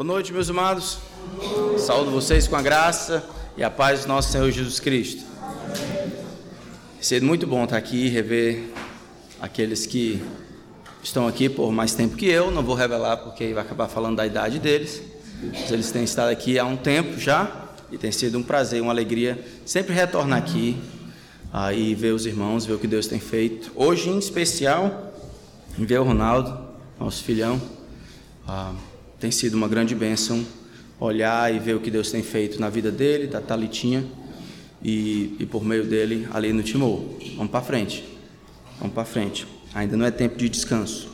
Boa noite, meus amados. Saúdo vocês com a graça e a paz do nosso Senhor Jesus Cristo. Sendo muito bom estar aqui e rever aqueles que estão aqui por mais tempo que eu. Não vou revelar porque vai acabar falando da idade deles. Mas eles têm estado aqui há um tempo já e tem sido um prazer, uma alegria sempre retornar aqui ah, e ver os irmãos, ver o que Deus tem feito. Hoje, em especial, ver o Ronaldo, nosso filhão. Ah, tem sido uma grande bênção olhar e ver o que Deus tem feito na vida dele, da Talitinha e, e por meio dele ali no Timor. Vamos para frente. Vamos para frente. Ainda não é tempo de descanso.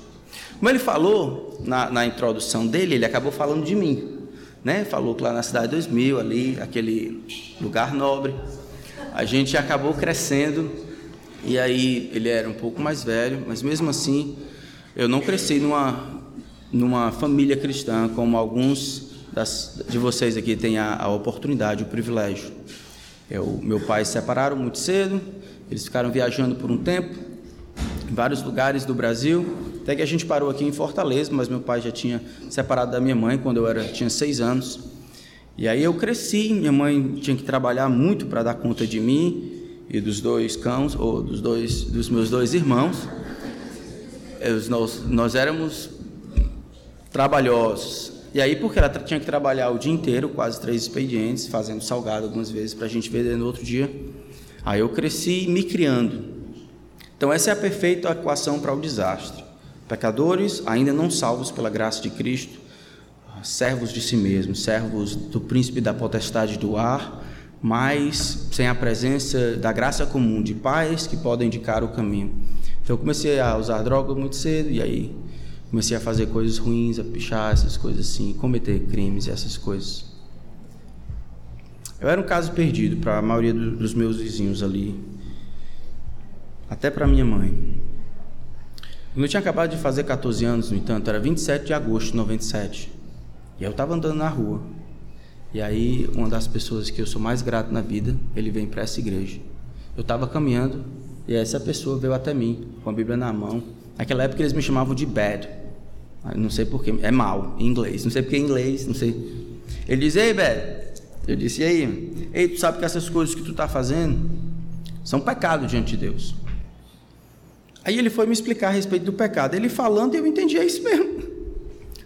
Como ele falou na, na introdução dele, ele acabou falando de mim. Né? Falou que lá na cidade 2000, ali, aquele lugar nobre, a gente acabou crescendo. E aí ele era um pouco mais velho, mas mesmo assim eu não cresci numa, numa família cristã como alguns das, de vocês aqui têm a, a oportunidade, o privilégio. Eu, meu pai se separaram muito cedo, eles ficaram viajando por um tempo, em vários lugares do Brasil, até que a gente parou aqui em Fortaleza, mas meu pai já tinha separado da minha mãe quando eu era, tinha seis anos. E aí eu cresci, minha mãe tinha que trabalhar muito para dar conta de mim e dos dois cães, ou dos dois dos meus dois irmãos. Nós, nós éramos trabalhosos, e aí, porque ela tinha que trabalhar o dia inteiro, quase três expedientes, fazendo salgado algumas vezes para a gente vender no outro dia. Aí eu cresci me criando. Então, essa é a perfeita equação para o desastre. Pecadores, ainda não salvos pela graça de Cristo, servos de si mesmos, servos do príncipe da potestade do ar, mas sem a presença da graça comum de pais que podem indicar o caminho. Então, eu comecei a usar droga muito cedo, e aí Comecei a fazer coisas ruins, a pichar, essas coisas assim, cometer crimes essas coisas. Eu era um caso perdido para a maioria dos meus vizinhos ali, até para minha mãe. Eu tinha acabado de fazer 14 anos, no entanto, era 27 de agosto de 97. E eu estava andando na rua. E aí, uma das pessoas que eu sou mais grato na vida, ele vem para essa igreja. Eu estava caminhando e essa pessoa veio até mim, com a Bíblia na mão, Naquela época eles me chamavam de bad. Não sei porquê, é mal em inglês. Não sei porque em inglês, não sei. Ele diz, ei, bad. Eu disse, e aí? Ei, tu sabe que essas coisas que tu está fazendo são pecado diante de Deus. Aí ele foi me explicar a respeito do pecado. Ele falando, eu entendi, é isso mesmo.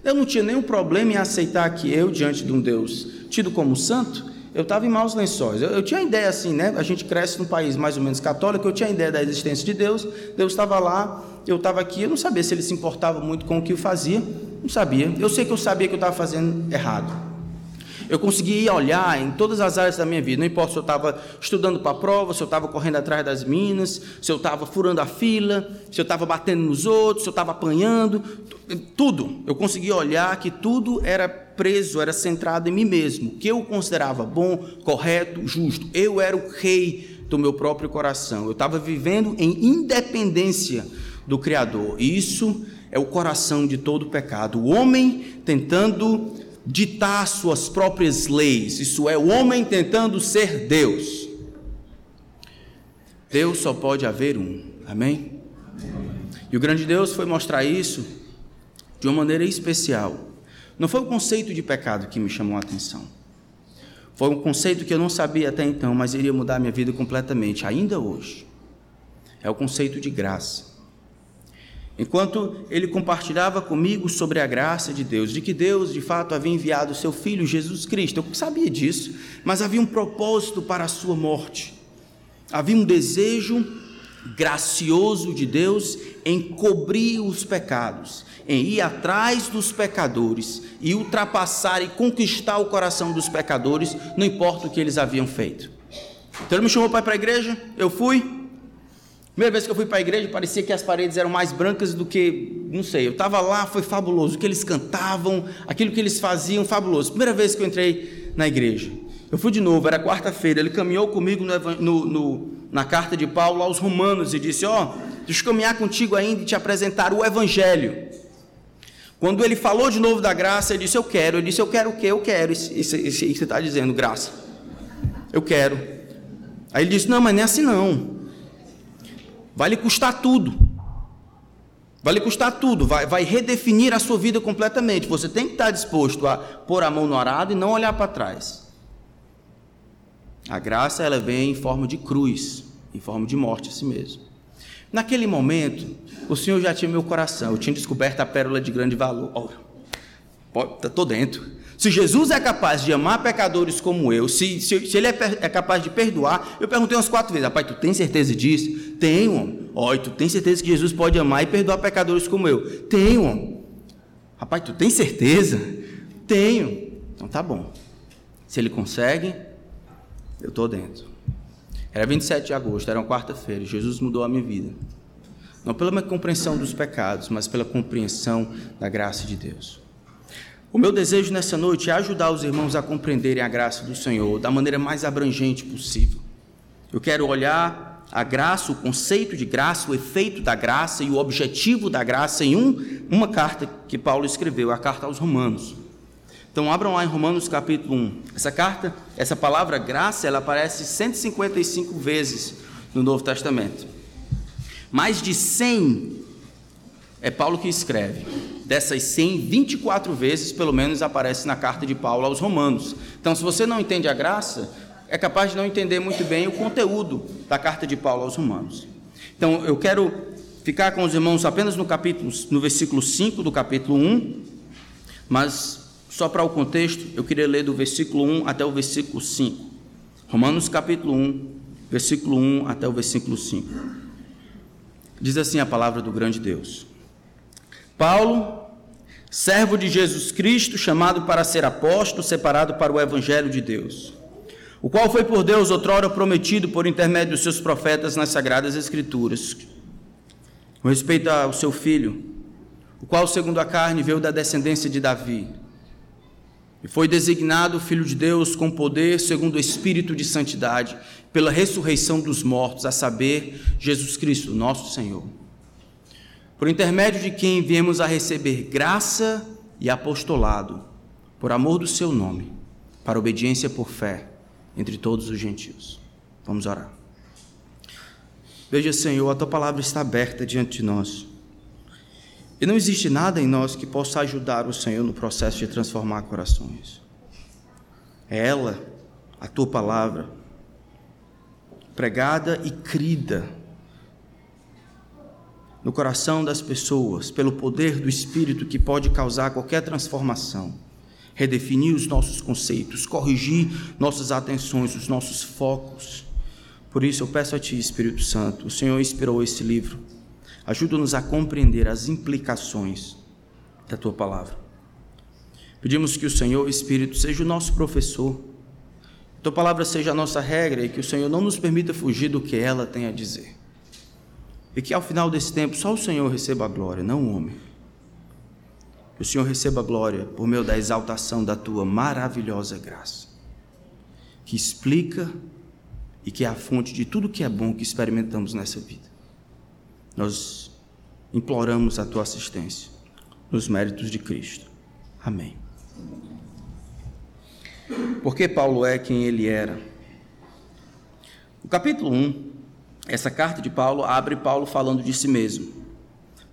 Eu não tinha nenhum problema em aceitar que eu, diante de um Deus tido como santo, eu estava em maus lençóis. Eu, eu, tinha ideia assim, né? A gente cresce num país mais ou menos católico, eu tinha ideia da existência de Deus, Deus estava lá, eu estava aqui, eu não sabia se ele se importava muito com o que eu fazia, não sabia. Eu sei que eu sabia que eu estava fazendo errado. Eu conseguia olhar em todas as áreas da minha vida, não importa se eu estava estudando para a prova, se eu estava correndo atrás das minas, se eu estava furando a fila, se eu estava batendo nos outros, se eu estava apanhando, tudo. Eu conseguia olhar que tudo era preso, era centrado em mim mesmo, que eu considerava bom, correto, justo. Eu era o rei do meu próprio coração. Eu estava vivendo em independência do Criador. E isso é o coração de todo pecado. O homem tentando ditar suas próprias leis. Isso é o homem tentando ser Deus. Deus só pode haver um. Amém? E o grande Deus foi mostrar isso de uma maneira especial. Não foi o conceito de pecado que me chamou a atenção. Foi um conceito que eu não sabia até então, mas iria mudar minha vida completamente, ainda hoje. É o conceito de graça. Enquanto ele compartilhava comigo sobre a graça de Deus, de que Deus de fato havia enviado seu filho Jesus Cristo, eu sabia disso, mas havia um propósito para a sua morte. Havia um desejo gracioso de Deus em cobrir os pecados, em ir atrás dos pecadores e ultrapassar e conquistar o coração dos pecadores, não importa o que eles haviam feito. Então ele me chamou para ir para a igreja, eu fui, Primeira vez que eu fui para a igreja, parecia que as paredes eram mais brancas do que, não sei, eu estava lá, foi fabuloso. O que eles cantavam, aquilo que eles faziam, fabuloso. Primeira vez que eu entrei na igreja. Eu fui de novo, era quarta-feira. Ele caminhou comigo no, no, na carta de Paulo aos Romanos e disse: Ó, oh, deixa eu caminhar contigo ainda e te apresentar o Evangelho. Quando ele falou de novo da graça, ele disse: Eu quero. Ele disse: Eu quero o quê? Eu quero. Isso, isso você está dizendo, graça. Eu quero. Aí ele disse: Não, mas não é assim não vai lhe custar tudo. Vai lhe custar tudo, vai, vai redefinir a sua vida completamente. Você tem que estar disposto a pôr a mão no arado e não olhar para trás. A graça ela vem em forma de cruz, em forma de morte a si mesmo. Naquele momento, o Senhor já tinha meu coração, eu tinha descoberto a pérola de grande valor. Estou dentro. Se Jesus é capaz de amar pecadores como eu, se, se, se Ele é, é, capaz de perdoar, eu perguntei umas quatro vezes, rapaz, tu tem certeza disso? Tenho, homem. Ó, tu tem certeza que Jesus pode amar e perdoar pecadores como eu? Tenho. Rapaz, tu tem certeza? Tenho. Então tá bom. Se Ele consegue, eu estou dentro. Era 27 de agosto, era uma quarta-feira, Jesus mudou a minha vida. Não pela minha compreensão dos pecados, mas pela compreensão da graça de Deus. O meu desejo nessa noite é ajudar os irmãos a compreenderem a graça do Senhor da maneira mais abrangente possível. Eu quero olhar a graça, o conceito de graça, o efeito da graça e o objetivo da graça em um, uma carta que Paulo escreveu, a carta aos Romanos. Então abram lá em Romanos capítulo 1. Essa carta, essa palavra graça, ela aparece 155 vezes no Novo Testamento. Mais de 100 é Paulo que escreve. Dessas 100, 24 vezes, pelo menos, aparece na carta de Paulo aos Romanos. Então, se você não entende a graça, é capaz de não entender muito bem o conteúdo da carta de Paulo aos Romanos. Então, eu quero ficar com os irmãos apenas no capítulo, no versículo 5 do capítulo 1, mas só para o contexto, eu queria ler do versículo 1 até o versículo 5. Romanos capítulo 1, versículo 1 até o versículo 5. Diz assim a palavra do grande Deus. Paulo, servo de Jesus Cristo, chamado para ser apóstolo, separado para o evangelho de Deus, o qual foi por Deus outrora prometido por intermédio dos seus profetas nas sagradas escrituras, com respeito ao seu filho, o qual segundo a carne veio da descendência de Davi, e foi designado filho de Deus com poder segundo o espírito de santidade, pela ressurreição dos mortos, a saber, Jesus Cristo, nosso Senhor por intermédio de quem viemos a receber graça e apostolado, por amor do seu nome, para obediência por fé entre todos os gentios. Vamos orar. Veja, Senhor, a tua palavra está aberta diante de nós. E não existe nada em nós que possa ajudar o Senhor no processo de transformar corações. É ela, a tua palavra, pregada e crida no coração das pessoas, pelo poder do Espírito que pode causar qualquer transformação, redefinir os nossos conceitos, corrigir nossas atenções, os nossos focos. Por isso eu peço a Ti, Espírito Santo, o Senhor inspirou esse livro, ajuda-nos a compreender as implicações da Tua palavra. Pedimos que o Senhor, Espírito, seja o nosso professor, que Tua palavra seja a nossa regra e que o Senhor não nos permita fugir do que ela tem a dizer. E que ao final desse tempo só o Senhor receba a glória, não o homem. Que o Senhor receba a glória por meio da exaltação da tua maravilhosa graça, que explica e que é a fonte de tudo que é bom que experimentamos nessa vida. Nós imploramos a tua assistência nos méritos de Cristo. Amém. Porque Paulo é quem ele era. O capítulo 1 essa carta de Paulo abre Paulo falando de si mesmo.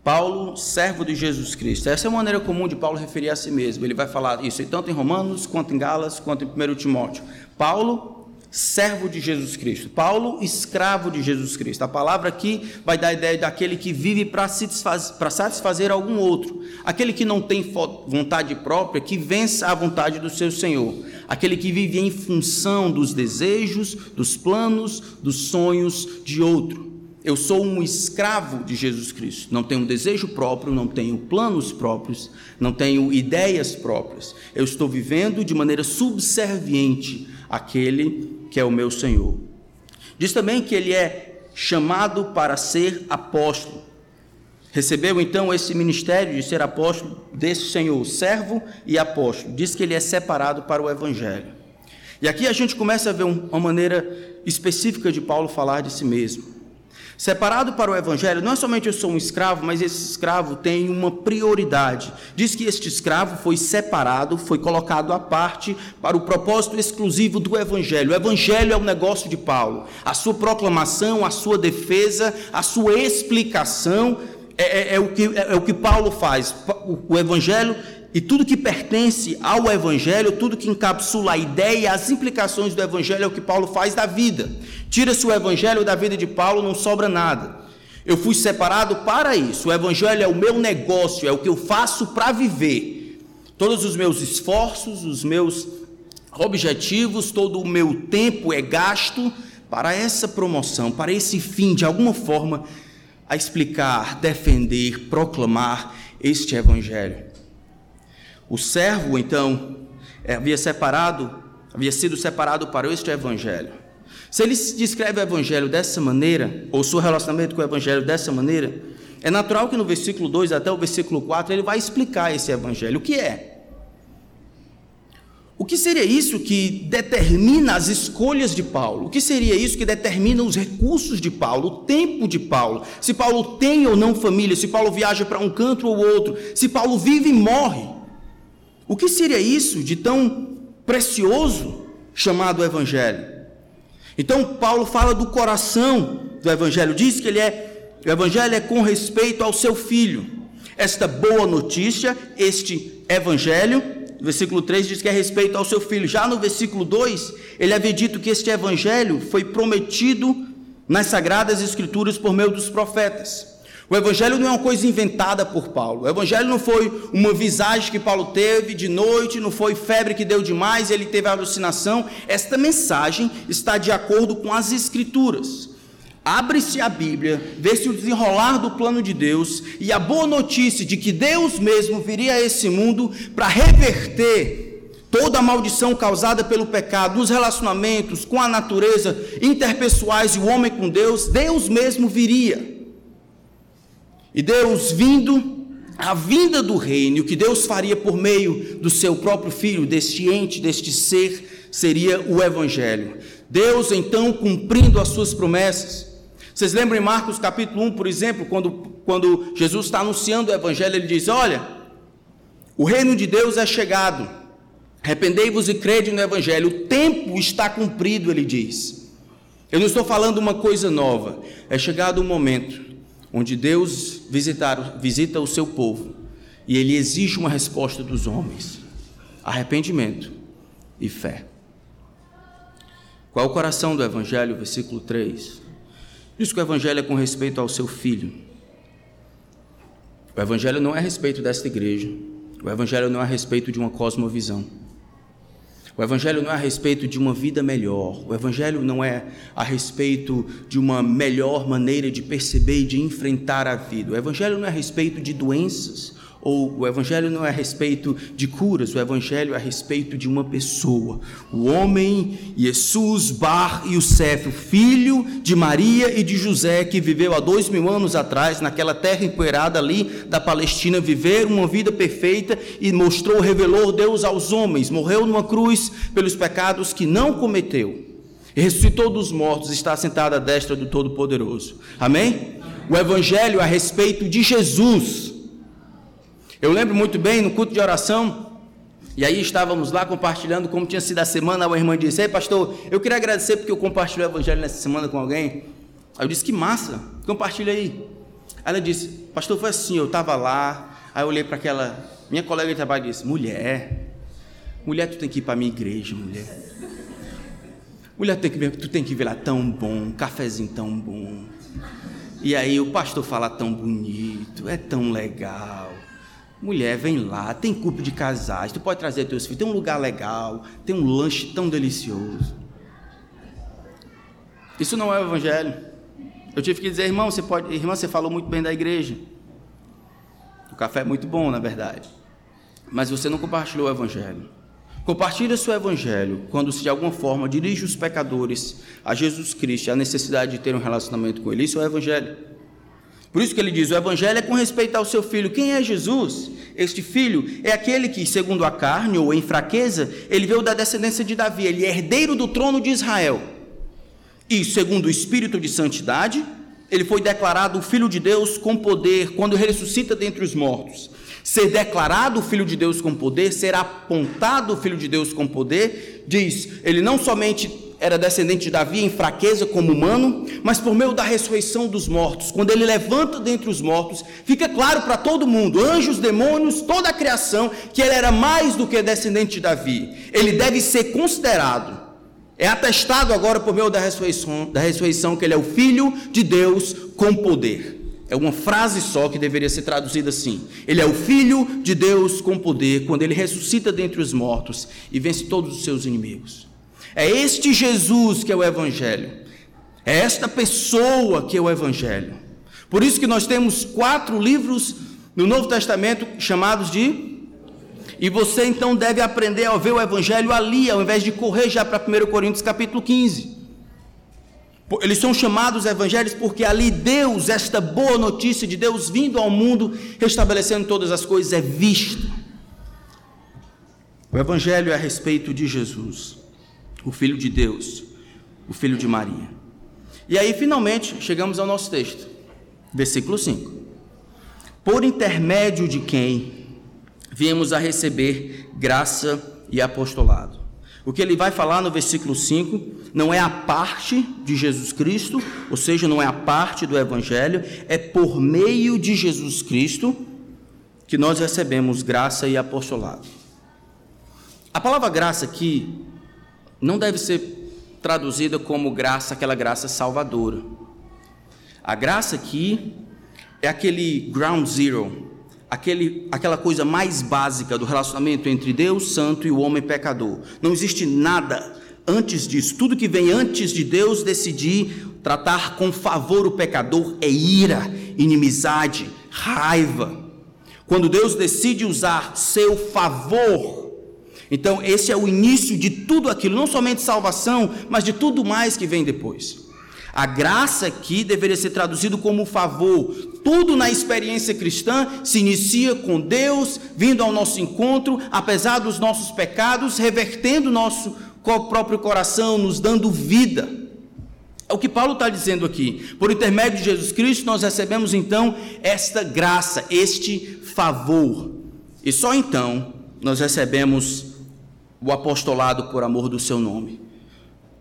Paulo, servo de Jesus Cristo. Essa é uma maneira comum de Paulo referir a si mesmo. Ele vai falar isso tanto em Romanos, quanto em Galas, quanto em 1 Timóteo. Paulo, servo de Jesus Cristo. Paulo, escravo de Jesus Cristo. A palavra aqui vai dar a ideia daquele que vive para satisfazer, satisfazer algum outro. Aquele que não tem vontade própria, que vença a vontade do seu Senhor aquele que vive em função dos desejos, dos planos, dos sonhos de outro. Eu sou um escravo de Jesus Cristo. Não tenho desejo próprio, não tenho planos próprios, não tenho ideias próprias. Eu estou vivendo de maneira subserviente àquele que é o meu Senhor. Diz também que ele é chamado para ser apóstolo. Recebeu então esse ministério de ser apóstolo desse Senhor, servo e apóstolo. Diz que ele é separado para o evangelho. E aqui a gente começa a ver uma maneira específica de Paulo falar de si mesmo. Separado para o Evangelho, não é somente eu sou um escravo, mas esse escravo tem uma prioridade. Diz que este escravo foi separado, foi colocado à parte para o propósito exclusivo do Evangelho. O Evangelho é o negócio de Paulo. A sua proclamação, a sua defesa, a sua explicação é, é, é o, que, é, é, o que Paulo faz. O, Evangelho e tudo que pertence ao Evangelho, tudo que encapsula a ideia e as implicações do Evangelho é o que Paulo faz da vida. Tira-se o Evangelho da vida de Paulo, não sobra nada. Eu fui separado para isso. O Evangelho é o meu negócio, é o que eu faço para viver. Todos os meus esforços, os meus objetivos, todo o meu tempo é gasto para essa promoção, para esse fim, de alguma forma, a explicar, defender, proclamar este Evangelho. O servo, então, havia separado, havia sido separado para este Evangelho. Se ele descreve o Evangelho dessa maneira, ou seu relacionamento com o Evangelho dessa maneira, é natural que no versículo 2 até o versículo 4 ele vai explicar esse Evangelho. O que é? O que seria isso que determina as escolhas de Paulo? O que seria isso que determina os recursos de Paulo, o tempo de Paulo? Se Paulo tem ou não família, se Paulo viaja para um canto ou outro, se Paulo vive e morre. O que seria isso de tão precioso chamado Evangelho? Então, Paulo fala do coração do Evangelho, diz que ele é, o Evangelho é com respeito ao seu filho. Esta boa notícia, este Evangelho, versículo 3 diz que é respeito ao seu filho. Já no versículo 2, ele havia dito que este evangelho foi prometido nas sagradas escrituras por meio dos profetas. O evangelho não é uma coisa inventada por Paulo. O evangelho não foi uma visagem que Paulo teve de noite, não foi febre que deu demais, ele teve alucinação. Esta mensagem está de acordo com as escrituras. Abre-se a Bíblia, vê-se o desenrolar do plano de Deus e a boa notícia de que Deus mesmo viria a esse mundo para reverter toda a maldição causada pelo pecado nos relacionamentos com a natureza interpessoais e o homem com Deus, Deus mesmo viria. E Deus vindo, a vinda do reino, o que Deus faria por meio do seu próprio filho, deste ente, deste ser, seria o evangelho. Deus então cumprindo as suas promessas, vocês lembram em Marcos capítulo 1, por exemplo, quando, quando Jesus está anunciando o Evangelho, ele diz: Olha, o reino de Deus é chegado, arrependei-vos e crede no Evangelho, o tempo está cumprido, ele diz. Eu não estou falando uma coisa nova, é chegado o momento onde Deus visitar, visita o seu povo e ele exige uma resposta dos homens: arrependimento e fé. Qual o coração do Evangelho, versículo 3? Diz que o Evangelho é com respeito ao seu filho. O Evangelho não é a respeito desta igreja. O Evangelho não é a respeito de uma cosmovisão. O Evangelho não é a respeito de uma vida melhor. O Evangelho não é a respeito de uma melhor maneira de perceber e de enfrentar a vida. O Evangelho não é a respeito de doenças ou o evangelho não é a respeito de curas, o evangelho é a respeito de uma pessoa, o homem Jesus Bar Yosef, filho de Maria e de José, que viveu há dois mil anos atrás, naquela terra empoeirada ali da Palestina, viver uma vida perfeita e mostrou, revelou Deus aos homens, morreu numa cruz pelos pecados que não cometeu. E ressuscitou dos mortos, está sentado à destra do Todo-Poderoso. Amém? O Evangelho é a respeito de Jesus, eu lembro muito bem no culto de oração, e aí estávamos lá compartilhando como tinha sido a semana. A irmã disse: Ei, pastor, eu queria agradecer porque eu compartilhei o evangelho nessa semana com alguém. Aí eu disse: Que massa, compartilha aí. Aí ela disse: Pastor, foi assim, eu estava lá. Aí eu olhei para aquela minha colega de trabalho e disse: Mulher, mulher, tu tem que ir para a minha igreja, mulher. Mulher, tu tem, que, tu tem que ver lá tão bom, um cafezinho tão bom. E aí o pastor fala tão bonito, é tão legal. Mulher, vem lá, tem culto de casais, tu pode trazer teus filhos, tem um lugar legal, tem um lanche tão delicioso. Isso não é o evangelho. Eu tive que dizer, irmão, você pode, irmã, você falou muito bem da igreja. O café é muito bom, na verdade. Mas você não compartilhou o evangelho. Compartilha seu evangelho quando se de alguma forma dirige os pecadores a Jesus Cristo, a necessidade de ter um relacionamento com ele. Isso é o evangelho. Por isso que ele diz: o evangelho é com respeito ao seu filho. Quem é Jesus? Este filho é aquele que, segundo a carne ou em fraqueza, ele veio da descendência de Davi, ele é herdeiro do trono de Israel. E, segundo o espírito de santidade, ele foi declarado filho de Deus com poder quando ressuscita dentre os mortos. Ser declarado filho de Deus com poder, ser apontado filho de Deus com poder, diz, ele não somente era descendente de Davi em fraqueza como humano, mas por meio da ressurreição dos mortos, quando ele levanta dentre os mortos, fica claro para todo mundo, anjos, demônios, toda a criação, que ele era mais do que descendente de Davi. Ele deve ser considerado, é atestado agora por meio da ressurreição, da ressurreição que ele é o filho de Deus com poder. É uma frase só que deveria ser traduzida assim: Ele é o Filho de Deus com poder, quando ele ressuscita dentre os mortos e vence todos os seus inimigos. É este Jesus que é o Evangelho. É esta pessoa que é o Evangelho. Por isso que nós temos quatro livros no Novo Testamento chamados de. E você então deve aprender a ver o Evangelho ali, ao invés de correr já para 1 Coríntios capítulo 15. Eles são chamados evangelhos porque ali Deus, esta boa notícia de Deus vindo ao mundo, restabelecendo todas as coisas, é vista. O evangelho é a respeito de Jesus o Filho de Deus, o Filho de Maria. E aí, finalmente, chegamos ao nosso texto, versículo 5. Por intermédio de quem viemos a receber graça e apostolado. O que ele vai falar no versículo 5 não é a parte de Jesus Cristo, ou seja, não é a parte do Evangelho, é por meio de Jesus Cristo que nós recebemos graça e apostolado. A palavra graça aqui não deve ser traduzida como graça, aquela graça salvadora. A graça aqui é aquele ground zero, aquele, aquela coisa mais básica do relacionamento entre Deus Santo e o homem pecador. Não existe nada antes disso. Tudo que vem antes de Deus decidir tratar com favor o pecador é ira, inimizade, raiva. Quando Deus decide usar seu favor então, esse é o início de tudo aquilo, não somente salvação, mas de tudo mais que vem depois. A graça aqui deveria ser traduzido como favor. Tudo na experiência cristã se inicia com Deus vindo ao nosso encontro, apesar dos nossos pecados, revertendo nosso próprio coração, nos dando vida. É o que Paulo está dizendo aqui. Por intermédio de Jesus Cristo, nós recebemos então esta graça, este favor. E só então nós recebemos o apostolado por amor do seu nome.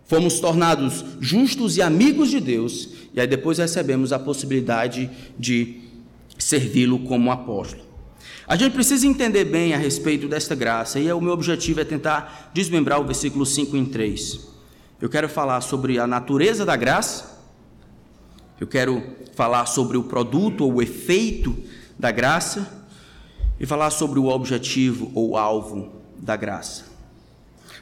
Fomos tornados justos e amigos de Deus, e aí depois recebemos a possibilidade de servi-lo como apóstolo. A gente precisa entender bem a respeito desta graça, e é o meu objetivo é tentar desmembrar o versículo 5 em 3. Eu quero falar sobre a natureza da graça, eu quero falar sobre o produto ou o efeito da graça, e falar sobre o objetivo ou alvo da graça.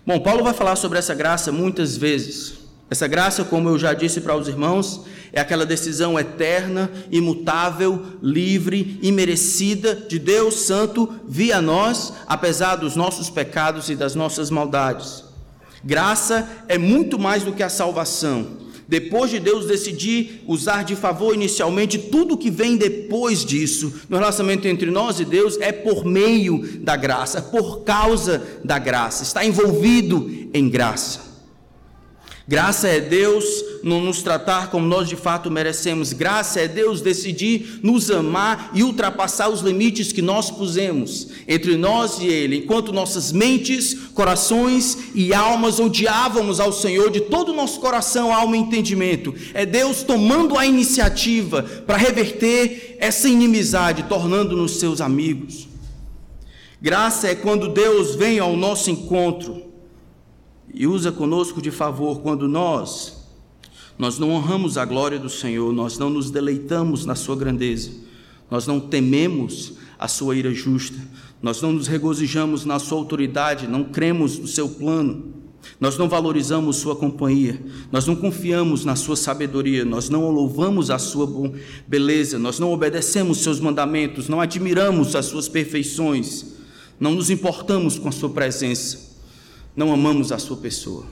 Bom, Paulo vai falar sobre essa graça muitas vezes. Essa graça, como eu já disse para os irmãos, é aquela decisão eterna, imutável, livre, imerecida de Deus Santo via nós, apesar dos nossos pecados e das nossas maldades. Graça é muito mais do que a salvação. Depois de Deus decidir usar de favor inicialmente, tudo que vem depois disso, no relacionamento entre nós e Deus, é por meio da graça, por causa da graça, está envolvido em graça. Graça é Deus não nos tratar como nós de fato merecemos. Graça é Deus decidir nos amar e ultrapassar os limites que nós pusemos entre nós e Ele, enquanto nossas mentes, corações e almas odiávamos ao Senhor de todo o nosso coração, alma e entendimento. É Deus tomando a iniciativa para reverter essa inimizade, tornando-nos seus amigos. Graça é quando Deus vem ao nosso encontro e usa conosco de favor quando nós nós não honramos a glória do Senhor, nós não nos deleitamos na sua grandeza, nós não tememos a sua ira justa, nós não nos regozijamos na sua autoridade, não cremos no seu plano, nós não valorizamos sua companhia, nós não confiamos na sua sabedoria, nós não louvamos a sua beleza, nós não obedecemos seus mandamentos, não admiramos as suas perfeições, não nos importamos com a sua presença não amamos a sua pessoa.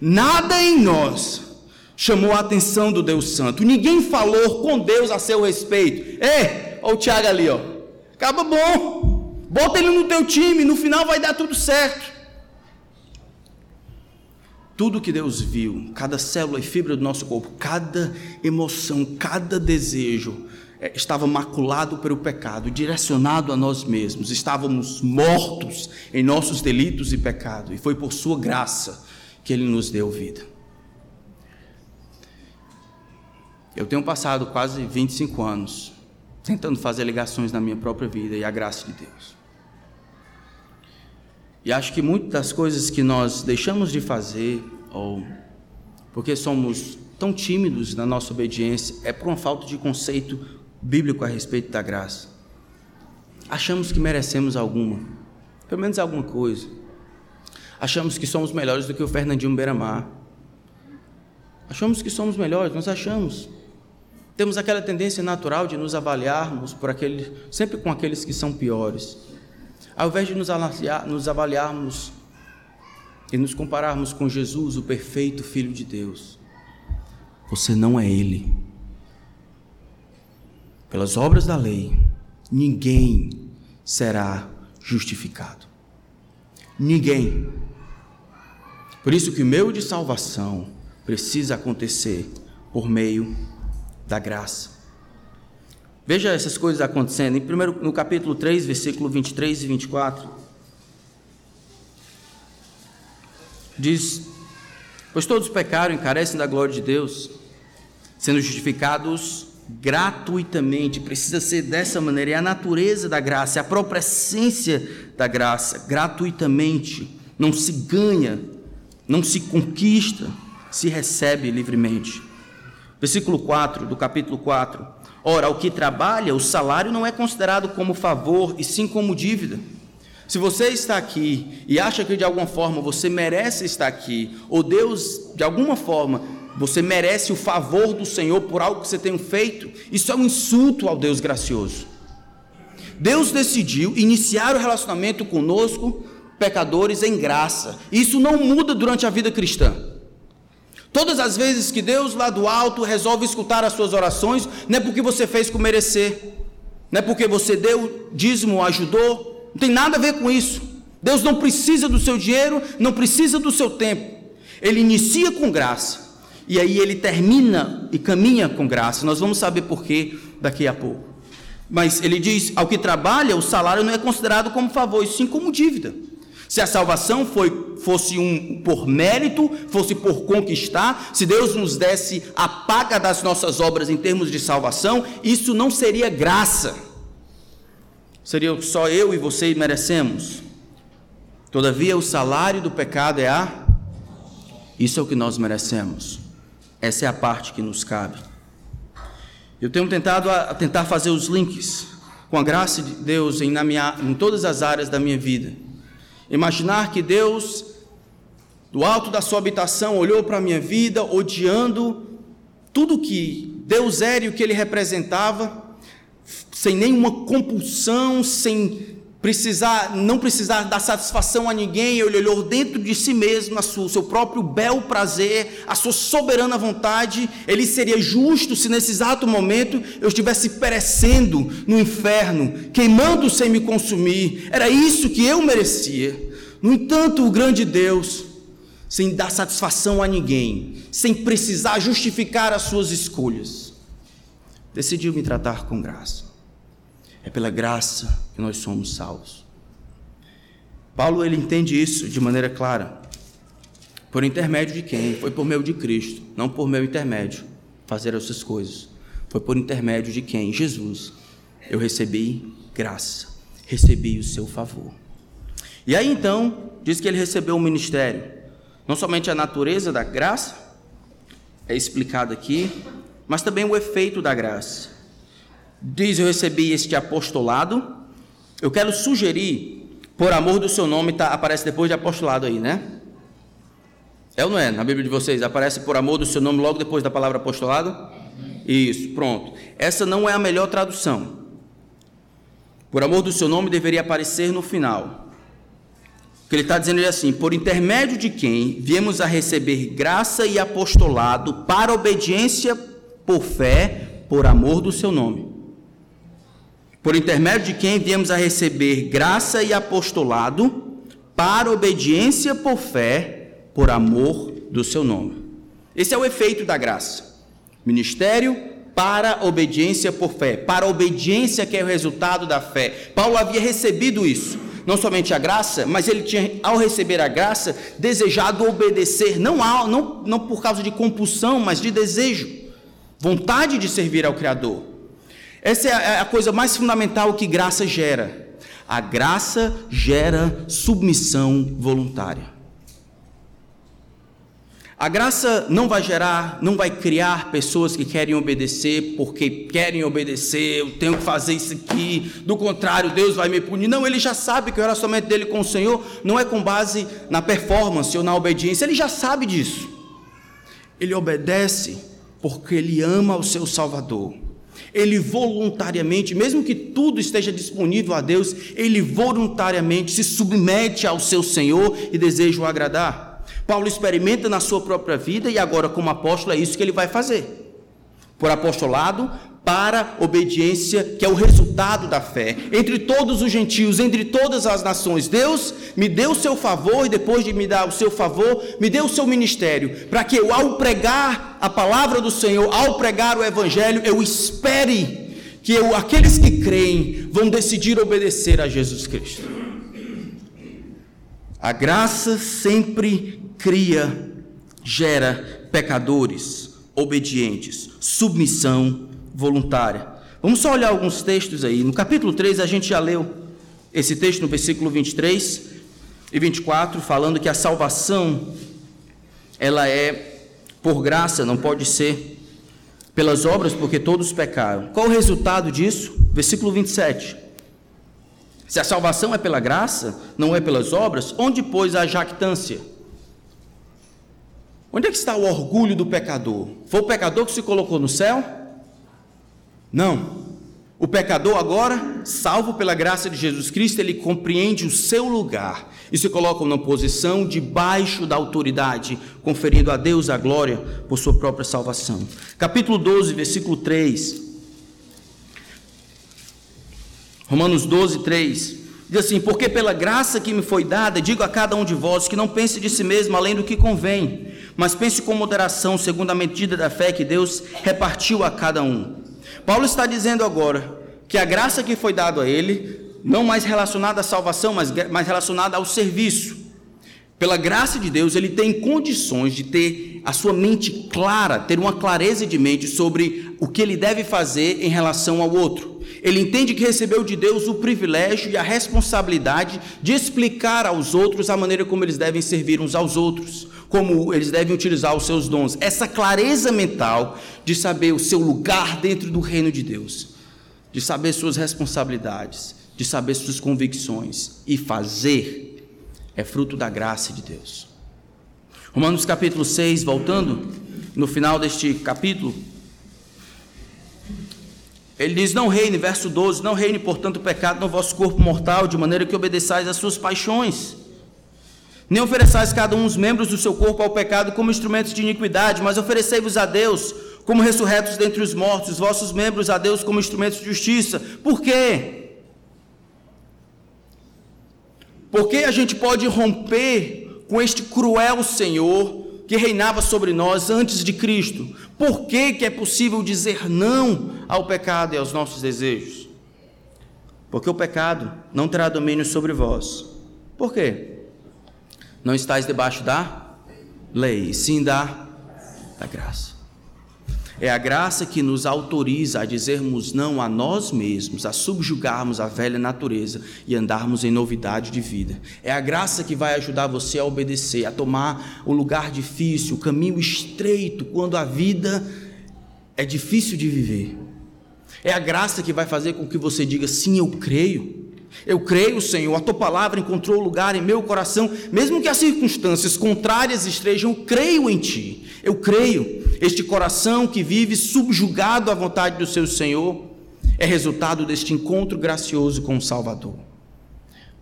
Nada em nós chamou a atenção do Deus Santo. Ninguém falou com Deus a seu respeito. É, olha o Tiago ali, ó. Acaba bom. Bota ele no teu time, no final vai dar tudo certo. Tudo que Deus viu, cada célula e fibra do nosso corpo, cada emoção, cada desejo, estava maculado pelo pecado, direcionado a nós mesmos, estávamos mortos em nossos delitos e pecados, e foi por Sua graça que Ele nos deu vida. Eu tenho passado quase 25 anos tentando fazer ligações na minha própria vida e a graça de Deus. E acho que muitas das coisas que nós deixamos de fazer, ou porque somos tão tímidos na nossa obediência, é por uma falta de conceito bíblico a respeito da graça. Achamos que merecemos alguma, pelo menos alguma coisa. Achamos que somos melhores do que o Fernandinho Beiramar. Achamos que somos melhores, nós achamos. Temos aquela tendência natural de nos avaliarmos por aquele, sempre com aqueles que são piores. Ao invés de nos, nos avaliarmos e nos compararmos com Jesus, o perfeito Filho de Deus, você não é Ele. Pelas obras da lei, ninguém será justificado. Ninguém. Por isso que o meu de salvação precisa acontecer por meio da graça. Veja essas coisas acontecendo. Em primeiro, no capítulo 3, versículo 23 e 24. Diz: Pois todos pecaram e carecem da glória de Deus, sendo justificados gratuitamente. Precisa ser dessa maneira. É a natureza da graça, é a própria essência da graça. Gratuitamente. Não se ganha, não se conquista, se recebe livremente. Versículo 4 do capítulo 4. Ora, o que trabalha, o salário não é considerado como favor, e sim como dívida. Se você está aqui e acha que de alguma forma você merece estar aqui, ou Deus, de alguma forma, você merece o favor do Senhor por algo que você tem feito, isso é um insulto ao Deus gracioso. Deus decidiu iniciar o relacionamento conosco, pecadores, em graça. Isso não muda durante a vida cristã. Todas as vezes que Deus lá do alto resolve escutar as suas orações, não é porque você fez com merecer, não é porque você deu dízimo, ajudou, não tem nada a ver com isso. Deus não precisa do seu dinheiro, não precisa do seu tempo. Ele inicia com graça e aí ele termina e caminha com graça. Nós vamos saber por quê daqui a pouco. Mas ele diz: ao que trabalha, o salário não é considerado como favor, e sim como dívida. Se a salvação foi, fosse um por mérito, fosse por conquistar, se Deus nos desse a paga das nossas obras em termos de salvação, isso não seria graça. Seria só eu e você merecemos. Todavia, o salário do pecado é a. Isso é o que nós merecemos. Essa é a parte que nos cabe. Eu tenho tentado a, tentar fazer os links com a graça de Deus em, na minha, em todas as áreas da minha vida Imaginar que Deus, do alto da sua habitação, olhou para a minha vida, odiando tudo que Deus era e o que ele representava, sem nenhuma compulsão, sem precisar, não precisar dar satisfação a ninguém, ele olhou dentro de si mesmo, a sua, o seu próprio bel prazer, a sua soberana vontade, ele seria justo se nesse exato momento eu estivesse perecendo no inferno, queimando sem me consumir, era isso que eu merecia. No entanto, o grande Deus, sem dar satisfação a ninguém, sem precisar justificar as suas escolhas, decidiu me tratar com graça. É pela graça que nós somos salvos. Paulo ele entende isso de maneira clara. Por intermédio de quem? Foi por meio de Cristo, não por meu intermédio fazer essas coisas. Foi por intermédio de quem? Jesus. Eu recebi graça, recebi o seu favor. E aí então, diz que ele recebeu um ministério. Não somente a natureza da graça é explicada aqui, mas também o efeito da graça. Diz: Eu recebi este apostolado. Eu quero sugerir, por amor do seu nome, tá, aparece depois de apostolado aí, né? É ou não é? Na Bíblia de vocês, aparece por amor do seu nome logo depois da palavra apostolado? Isso, pronto. Essa não é a melhor tradução. Por amor do seu nome deveria aparecer no final que ele está dizendo é assim: por intermédio de quem viemos a receber graça e apostolado para obediência por fé, por amor do seu nome. Por intermédio de quem viemos a receber graça e apostolado para obediência por fé, por amor do seu nome. Esse é o efeito da graça. Ministério para obediência por fé, para obediência que é o resultado da fé. Paulo havia recebido isso não somente a graça, mas ele tinha, ao receber a graça, desejado obedecer, não, não, não por causa de compulsão, mas de desejo, vontade de servir ao Criador. Essa é a coisa mais fundamental que graça gera. A graça gera submissão voluntária. A graça não vai gerar, não vai criar pessoas que querem obedecer porque querem obedecer, eu tenho que fazer isso aqui, do contrário, Deus vai me punir. Não, ele já sabe que o relacionamento dele com o Senhor não é com base na performance ou na obediência, ele já sabe disso. Ele obedece porque ele ama o seu Salvador. Ele voluntariamente, mesmo que tudo esteja disponível a Deus, ele voluntariamente se submete ao seu Senhor e deseja o agradar. Paulo experimenta na sua própria vida e agora, como apóstolo, é isso que ele vai fazer. Por apostolado, para obediência, que é o resultado da fé. Entre todos os gentios, entre todas as nações, Deus me deu o seu favor e depois de me dar o seu favor, me deu o seu ministério, para que eu, ao pregar a palavra do Senhor, ao pregar o evangelho, eu espere que eu, aqueles que creem vão decidir obedecer a Jesus Cristo. A graça sempre cria, gera pecadores obedientes, submissão voluntária. Vamos só olhar alguns textos aí. No capítulo 3, a gente já leu esse texto no versículo 23 e 24, falando que a salvação ela é por graça, não pode ser pelas obras, porque todos pecaram. Qual o resultado disso? Versículo 27. Se a salvação é pela graça, não é pelas obras, onde pois a jactância? Onde é que está o orgulho do pecador? Foi o pecador que se colocou no céu? Não. O pecador agora, salvo pela graça de Jesus Cristo, ele compreende o seu lugar e se coloca numa posição debaixo da autoridade, conferindo a Deus a glória por sua própria salvação. Capítulo 12, versículo 3. Romanos 12, 3. Diz assim: Porque pela graça que me foi dada, digo a cada um de vós que não pense de si mesmo além do que convém mas pense com moderação, segundo a medida da fé que Deus repartiu a cada um. Paulo está dizendo agora que a graça que foi dada a ele, não mais relacionada à salvação, mas mais relacionada ao serviço. Pela graça de Deus, ele tem condições de ter a sua mente clara, ter uma clareza de mente sobre o que ele deve fazer em relação ao outro. Ele entende que recebeu de Deus o privilégio e a responsabilidade de explicar aos outros a maneira como eles devem servir uns aos outros, como eles devem utilizar os seus dons. Essa clareza mental de saber o seu lugar dentro do reino de Deus, de saber suas responsabilidades, de saber suas convicções e fazer, é fruto da graça de Deus. Romanos capítulo 6, voltando, no final deste capítulo, ele diz: Não reine, verso 12: Não reine, portanto, o pecado no vosso corpo mortal, de maneira que obedeçais às suas paixões. Nem ofereçais cada um os membros do seu corpo ao pecado como instrumentos de iniquidade, mas oferecei-vos a Deus como ressurretos dentre os mortos, os vossos membros a Deus como instrumentos de justiça. Por quê? Porque a gente pode romper com este cruel Senhor que reinava sobre nós antes de Cristo? Por que, que é possível dizer não ao pecado e aos nossos desejos? Porque o pecado não terá domínio sobre vós. Por quê? Não estáis debaixo da lei, sim da, da graça. É a graça que nos autoriza a dizermos não a nós mesmos, a subjugarmos a velha natureza e andarmos em novidade de vida. É a graça que vai ajudar você a obedecer, a tomar o lugar difícil, o caminho estreito, quando a vida é difícil de viver. É a graça que vai fazer com que você diga: sim, eu creio. Eu creio, Senhor, a tua palavra encontrou lugar em meu coração, mesmo que as circunstâncias contrárias estejam, eu creio em ti. Eu creio. Este coração que vive subjugado à vontade do seu Senhor é resultado deste encontro gracioso com o Salvador.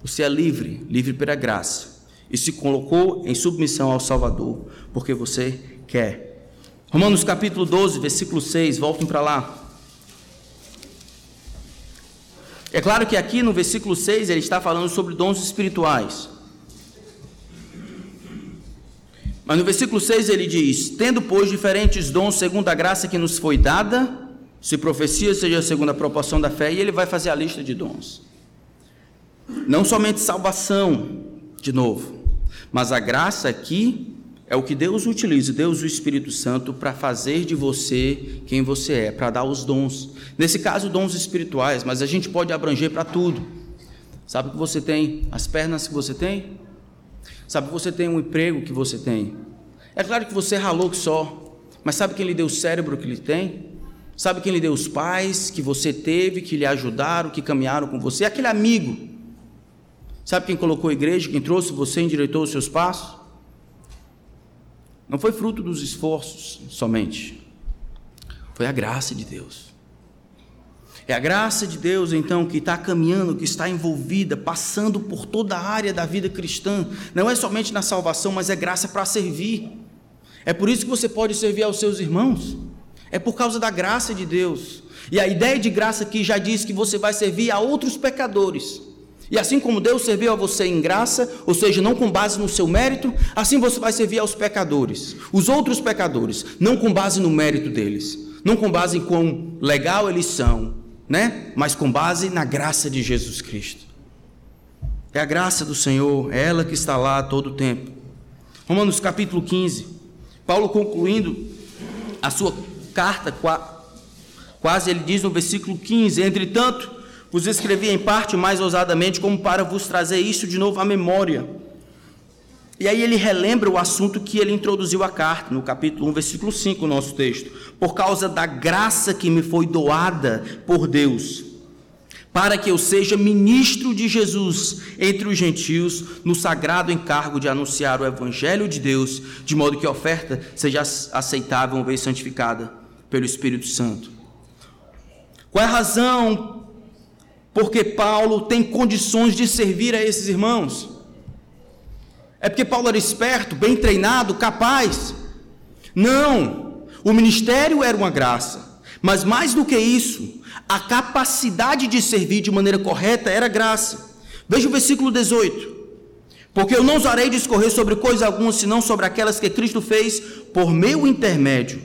Você é livre, livre pela graça, e se colocou em submissão ao Salvador, porque você quer. Romanos capítulo 12, versículo 6, voltem para lá. É claro que aqui no versículo 6 ele está falando sobre dons espirituais. Mas no versículo 6 ele diz: Tendo, pois, diferentes dons segundo a graça que nos foi dada, se profecia seja segundo a proporção da fé, e ele vai fazer a lista de dons. Não somente salvação, de novo, mas a graça aqui é o que Deus utiliza, Deus o Espírito Santo, para fazer de você quem você é, para dar os dons. Nesse caso, dons espirituais, mas a gente pode abranger para tudo. Sabe o que você tem? As pernas que você tem? Sabe você tem um emprego que você tem? É claro que você ralou só, mas sabe quem lhe deu o cérebro que ele tem? Sabe quem lhe deu os pais que você teve, que lhe ajudaram, que caminharam com você? Aquele amigo. Sabe quem colocou a igreja, quem trouxe você, endireitou os seus passos? Não foi fruto dos esforços somente, foi a graça de Deus. É a graça de Deus, então, que está caminhando, que está envolvida, passando por toda a área da vida cristã. Não é somente na salvação, mas é graça para servir. É por isso que você pode servir aos seus irmãos. É por causa da graça de Deus. E a ideia de graça aqui já diz que você vai servir a outros pecadores. E assim como Deus serviu a você em graça, ou seja, não com base no seu mérito, assim você vai servir aos pecadores, os outros pecadores, não com base no mérito deles, não com base em quão legal eles são, né? Mas com base na graça de Jesus Cristo. É a graça do Senhor, é ela que está lá todo o tempo. Romanos capítulo 15. Paulo concluindo a sua carta, quase ele diz no versículo 15: Entretanto, vos escrevi em parte mais ousadamente, como para vos trazer isso de novo à memória. E aí ele relembra o assunto que ele introduziu a carta, no capítulo 1, versículo 5, nosso texto. Por causa da graça que me foi doada por Deus, para que eu seja ministro de Jesus entre os gentios, no sagrado encargo de anunciar o evangelho de Deus, de modo que a oferta seja aceitável uma vez santificada pelo Espírito Santo. Qual é a razão porque Paulo tem condições de servir a esses irmãos. É porque Paulo era esperto, bem treinado, capaz. Não, o ministério era uma graça, mas mais do que isso, a capacidade de servir de maneira correta era graça. Veja o versículo 18. Porque eu não usarei discorrer sobre coisa alguma, senão sobre aquelas que Cristo fez por meu intermédio,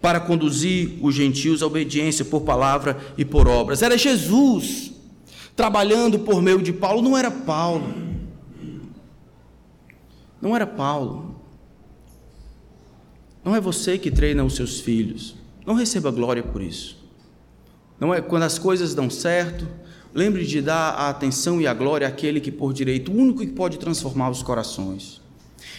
para conduzir os gentios à obediência por palavra e por obras. Era Jesus trabalhando por meio de Paulo, não era Paulo. Não era Paulo. Não é você que treina os seus filhos. Não receba glória por isso. Não é quando as coisas dão certo, lembre de dar a atenção e a glória àquele que por direito, o único que pode transformar os corações.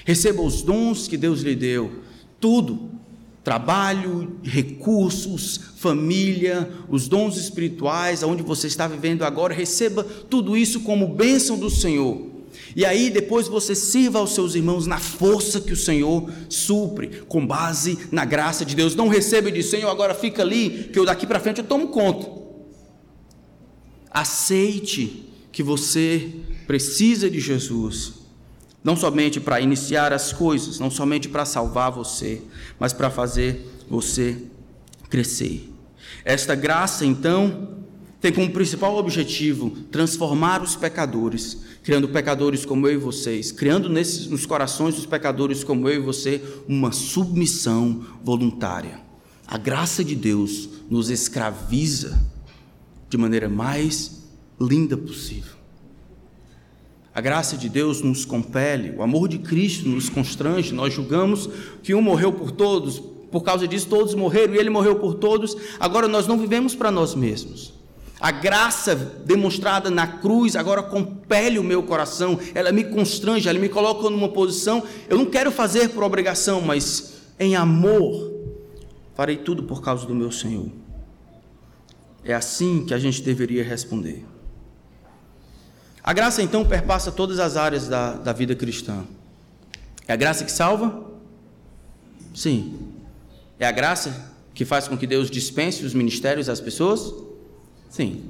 Receba os dons que Deus lhe deu, tudo trabalho, recursos, família, os dons espirituais, aonde você está vivendo agora, receba tudo isso como bênção do Senhor. E aí depois você sirva aos seus irmãos na força que o Senhor supre, com base na graça de Deus. Não receba e diz, Senhor, agora fica ali, que eu daqui para frente eu tomo conta. Aceite que você precisa de Jesus não somente para iniciar as coisas, não somente para salvar você, mas para fazer você crescer. Esta graça, então, tem como principal objetivo transformar os pecadores, criando pecadores como eu e vocês, criando nesses, nos corações dos pecadores como eu e você uma submissão voluntária. A graça de Deus nos escraviza de maneira mais linda possível. A graça de Deus nos compele, o amor de Cristo nos constrange. Nós julgamos que um morreu por todos, por causa disso todos morreram e ele morreu por todos. Agora nós não vivemos para nós mesmos. A graça demonstrada na cruz agora compele o meu coração, ela me constrange, ela me coloca numa posição. Eu não quero fazer por obrigação, mas em amor, farei tudo por causa do meu Senhor. É assim que a gente deveria responder. A graça então perpassa todas as áreas da, da vida cristã. É a graça que salva? Sim. É a graça que faz com que Deus dispense os ministérios às pessoas? Sim.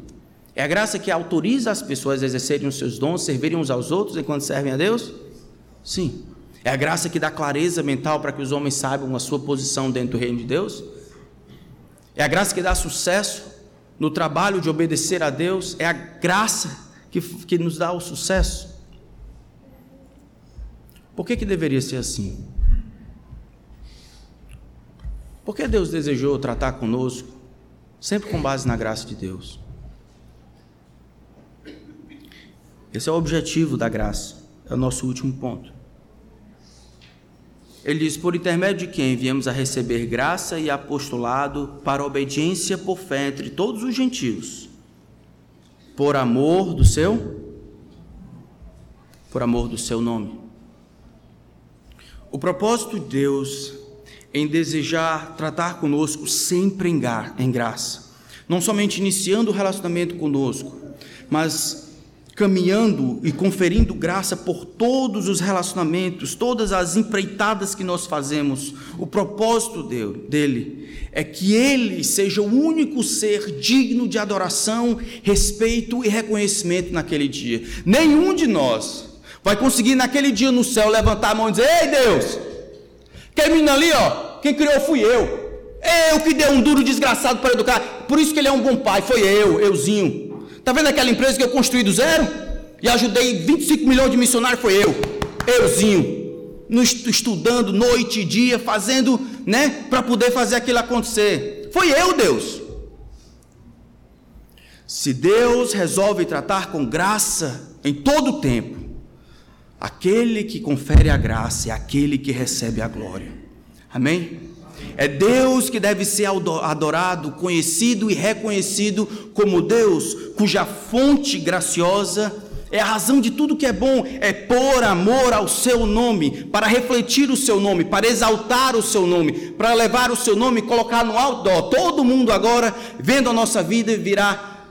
É a graça que autoriza as pessoas a exercerem os seus dons, servirem uns aos outros enquanto servem a Deus? Sim. É a graça que dá clareza mental para que os homens saibam a sua posição dentro do reino de Deus? É a graça que dá sucesso no trabalho de obedecer a Deus? É a graça que, que nos dá o sucesso. Por que, que deveria ser assim? Por que Deus desejou tratar conosco sempre com base na graça de Deus? Esse é o objetivo da graça. É o nosso último ponto. Ele diz: Por intermédio de quem viemos a receber graça e apostolado para obediência por fé entre todos os gentios, por amor do seu por amor do seu nome. O propósito de Deus em desejar tratar conosco sempre em graça, não somente iniciando o relacionamento conosco, mas caminhando e conferindo graça por todos os relacionamentos, todas as empreitadas que nós fazemos. O propósito dele é que ele seja o único ser digno de adoração, respeito e reconhecimento naquele dia. Nenhum de nós vai conseguir naquele dia no céu levantar a mão e dizer: Ei Deus, aquele menino ali, ó, quem criou fui eu. Eu que dei um duro desgraçado para educar. Por isso que ele é um bom pai, foi eu, euzinho. Está vendo aquela empresa que eu construí do zero? E ajudei 25 milhões de missionários, foi eu, euzinho, estudando noite e dia, fazendo, né, para poder fazer aquilo acontecer. Foi eu, Deus. Se Deus resolve tratar com graça em todo o tempo, aquele que confere a graça é aquele que recebe a glória. Amém? É Deus que deve ser adorado, conhecido e reconhecido como Deus, cuja fonte graciosa é a razão de tudo que é bom, é por amor ao seu nome, para refletir o seu nome, para exaltar o seu nome, para levar o seu nome e colocar no alto. Todo mundo agora, vendo a nossa vida, virá,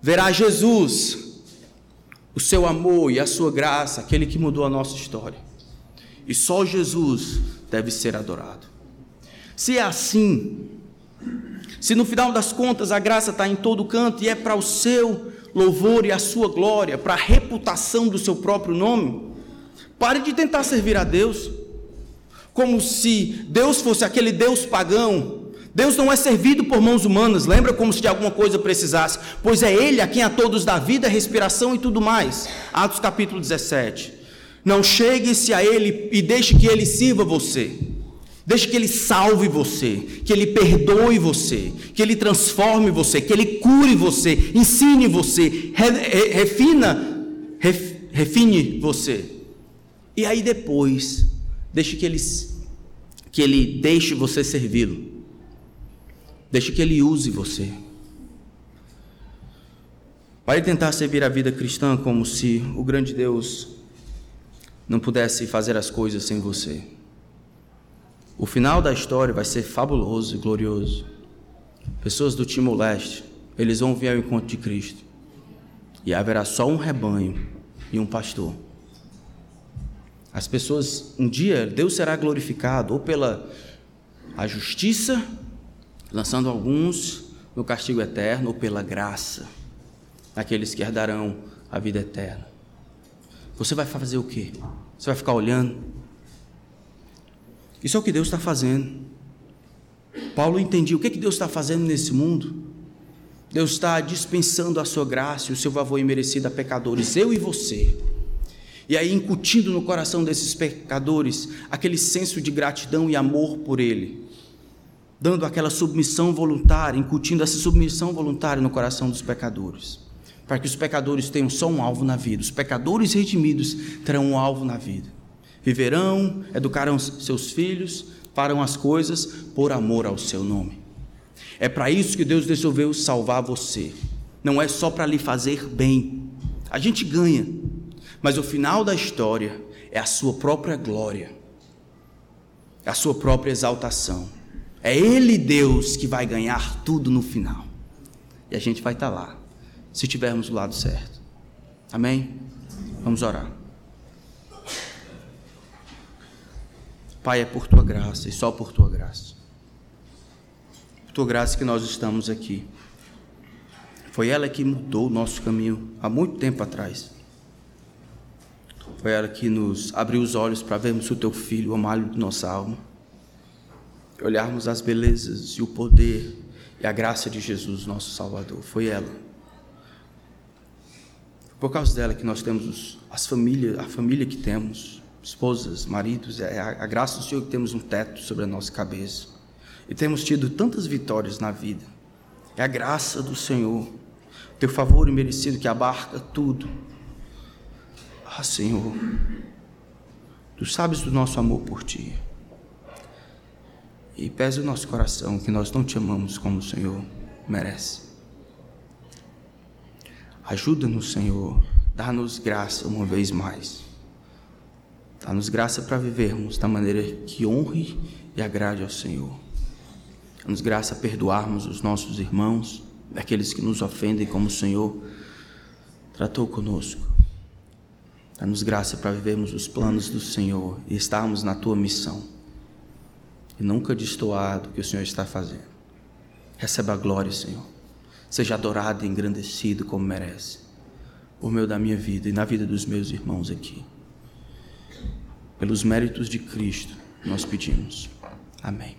verá Jesus, o seu amor e a sua graça, aquele que mudou a nossa história. E só Jesus deve ser adorado. Se é assim, se no final das contas a graça está em todo canto e é para o seu louvor e a sua glória, para a reputação do seu próprio nome, pare de tentar servir a Deus, como se Deus fosse aquele Deus pagão. Deus não é servido por mãos humanas, lembra como se de alguma coisa precisasse, pois é Ele a quem a todos dá vida, respiração e tudo mais. Atos capítulo 17. Não chegue-se a Ele e deixe que Ele sirva você. Deixe que Ele salve você, que Ele perdoe você, que Ele transforme você, que Ele cure você, ensine você, refina, refine você. E aí depois, deixe que Ele, que ele deixe você servi-lo. Deixe que Ele use você. Pare tentar servir a vida cristã como se o grande Deus não pudesse fazer as coisas sem você. O final da história vai ser fabuloso e glorioso. Pessoas do Timor-Leste, eles vão vir ao encontro de Cristo. E haverá só um rebanho e um pastor. As pessoas, um dia, Deus será glorificado ou pela a justiça, lançando alguns no castigo eterno, ou pela graça, aqueles que herdarão a vida eterna. Você vai fazer o quê? Você vai ficar olhando? Isso é o que Deus está fazendo. Paulo entendia o que, que Deus está fazendo nesse mundo. Deus está dispensando a sua graça e o seu favor imerecido a pecadores, eu e você. E aí incutindo no coração desses pecadores aquele senso de gratidão e amor por Ele, dando aquela submissão voluntária, incutindo essa submissão voluntária no coração dos pecadores, para que os pecadores tenham só um alvo na vida, os pecadores redimidos terão um alvo na vida viverão, educarão seus filhos, farão as coisas por amor ao seu nome. É para isso que Deus resolveu salvar você. Não é só para lhe fazer bem. A gente ganha, mas o final da história é a sua própria glória, a sua própria exaltação. É Ele, Deus, que vai ganhar tudo no final. E a gente vai estar lá, se tivermos do lado certo. Amém? Vamos orar. Pai, é por tua graça e só por tua graça. Por tua graça que nós estamos aqui. Foi ela que mudou o nosso caminho há muito tempo atrás. Foi ela que nos abriu os olhos para vermos o teu filho, o amalho de nossa alma. Olharmos as belezas e o poder e a graça de Jesus, nosso Salvador. Foi ela. Por causa dela que nós temos as famílias, a família que temos esposas, maridos, é a, graça do Senhor que temos um teto sobre a nossa cabeça. E temos tido tantas vitórias na vida. É a graça do Senhor, teu favor imerecido que abarca tudo. Ah, Senhor, Tu sabes do nosso amor por Ti. E pese o nosso coração que nós não te amamos como o Senhor merece. Ajuda-nos, Senhor, dá-nos graça uma vez mais. Dá-nos graça para vivermos da maneira que honre e agrade ao Senhor. Dá-nos graça a perdoarmos os nossos irmãos, daqueles que nos ofendem, como o Senhor tratou conosco. Dá-nos graça para vivermos os planos do Senhor e estarmos na tua missão e nunca destoar do que o Senhor está fazendo. Receba a glória, Senhor. Seja adorado e engrandecido como merece, por meio da minha vida e na vida dos meus irmãos aqui. Pelos méritos de Cristo, nós pedimos. Amém.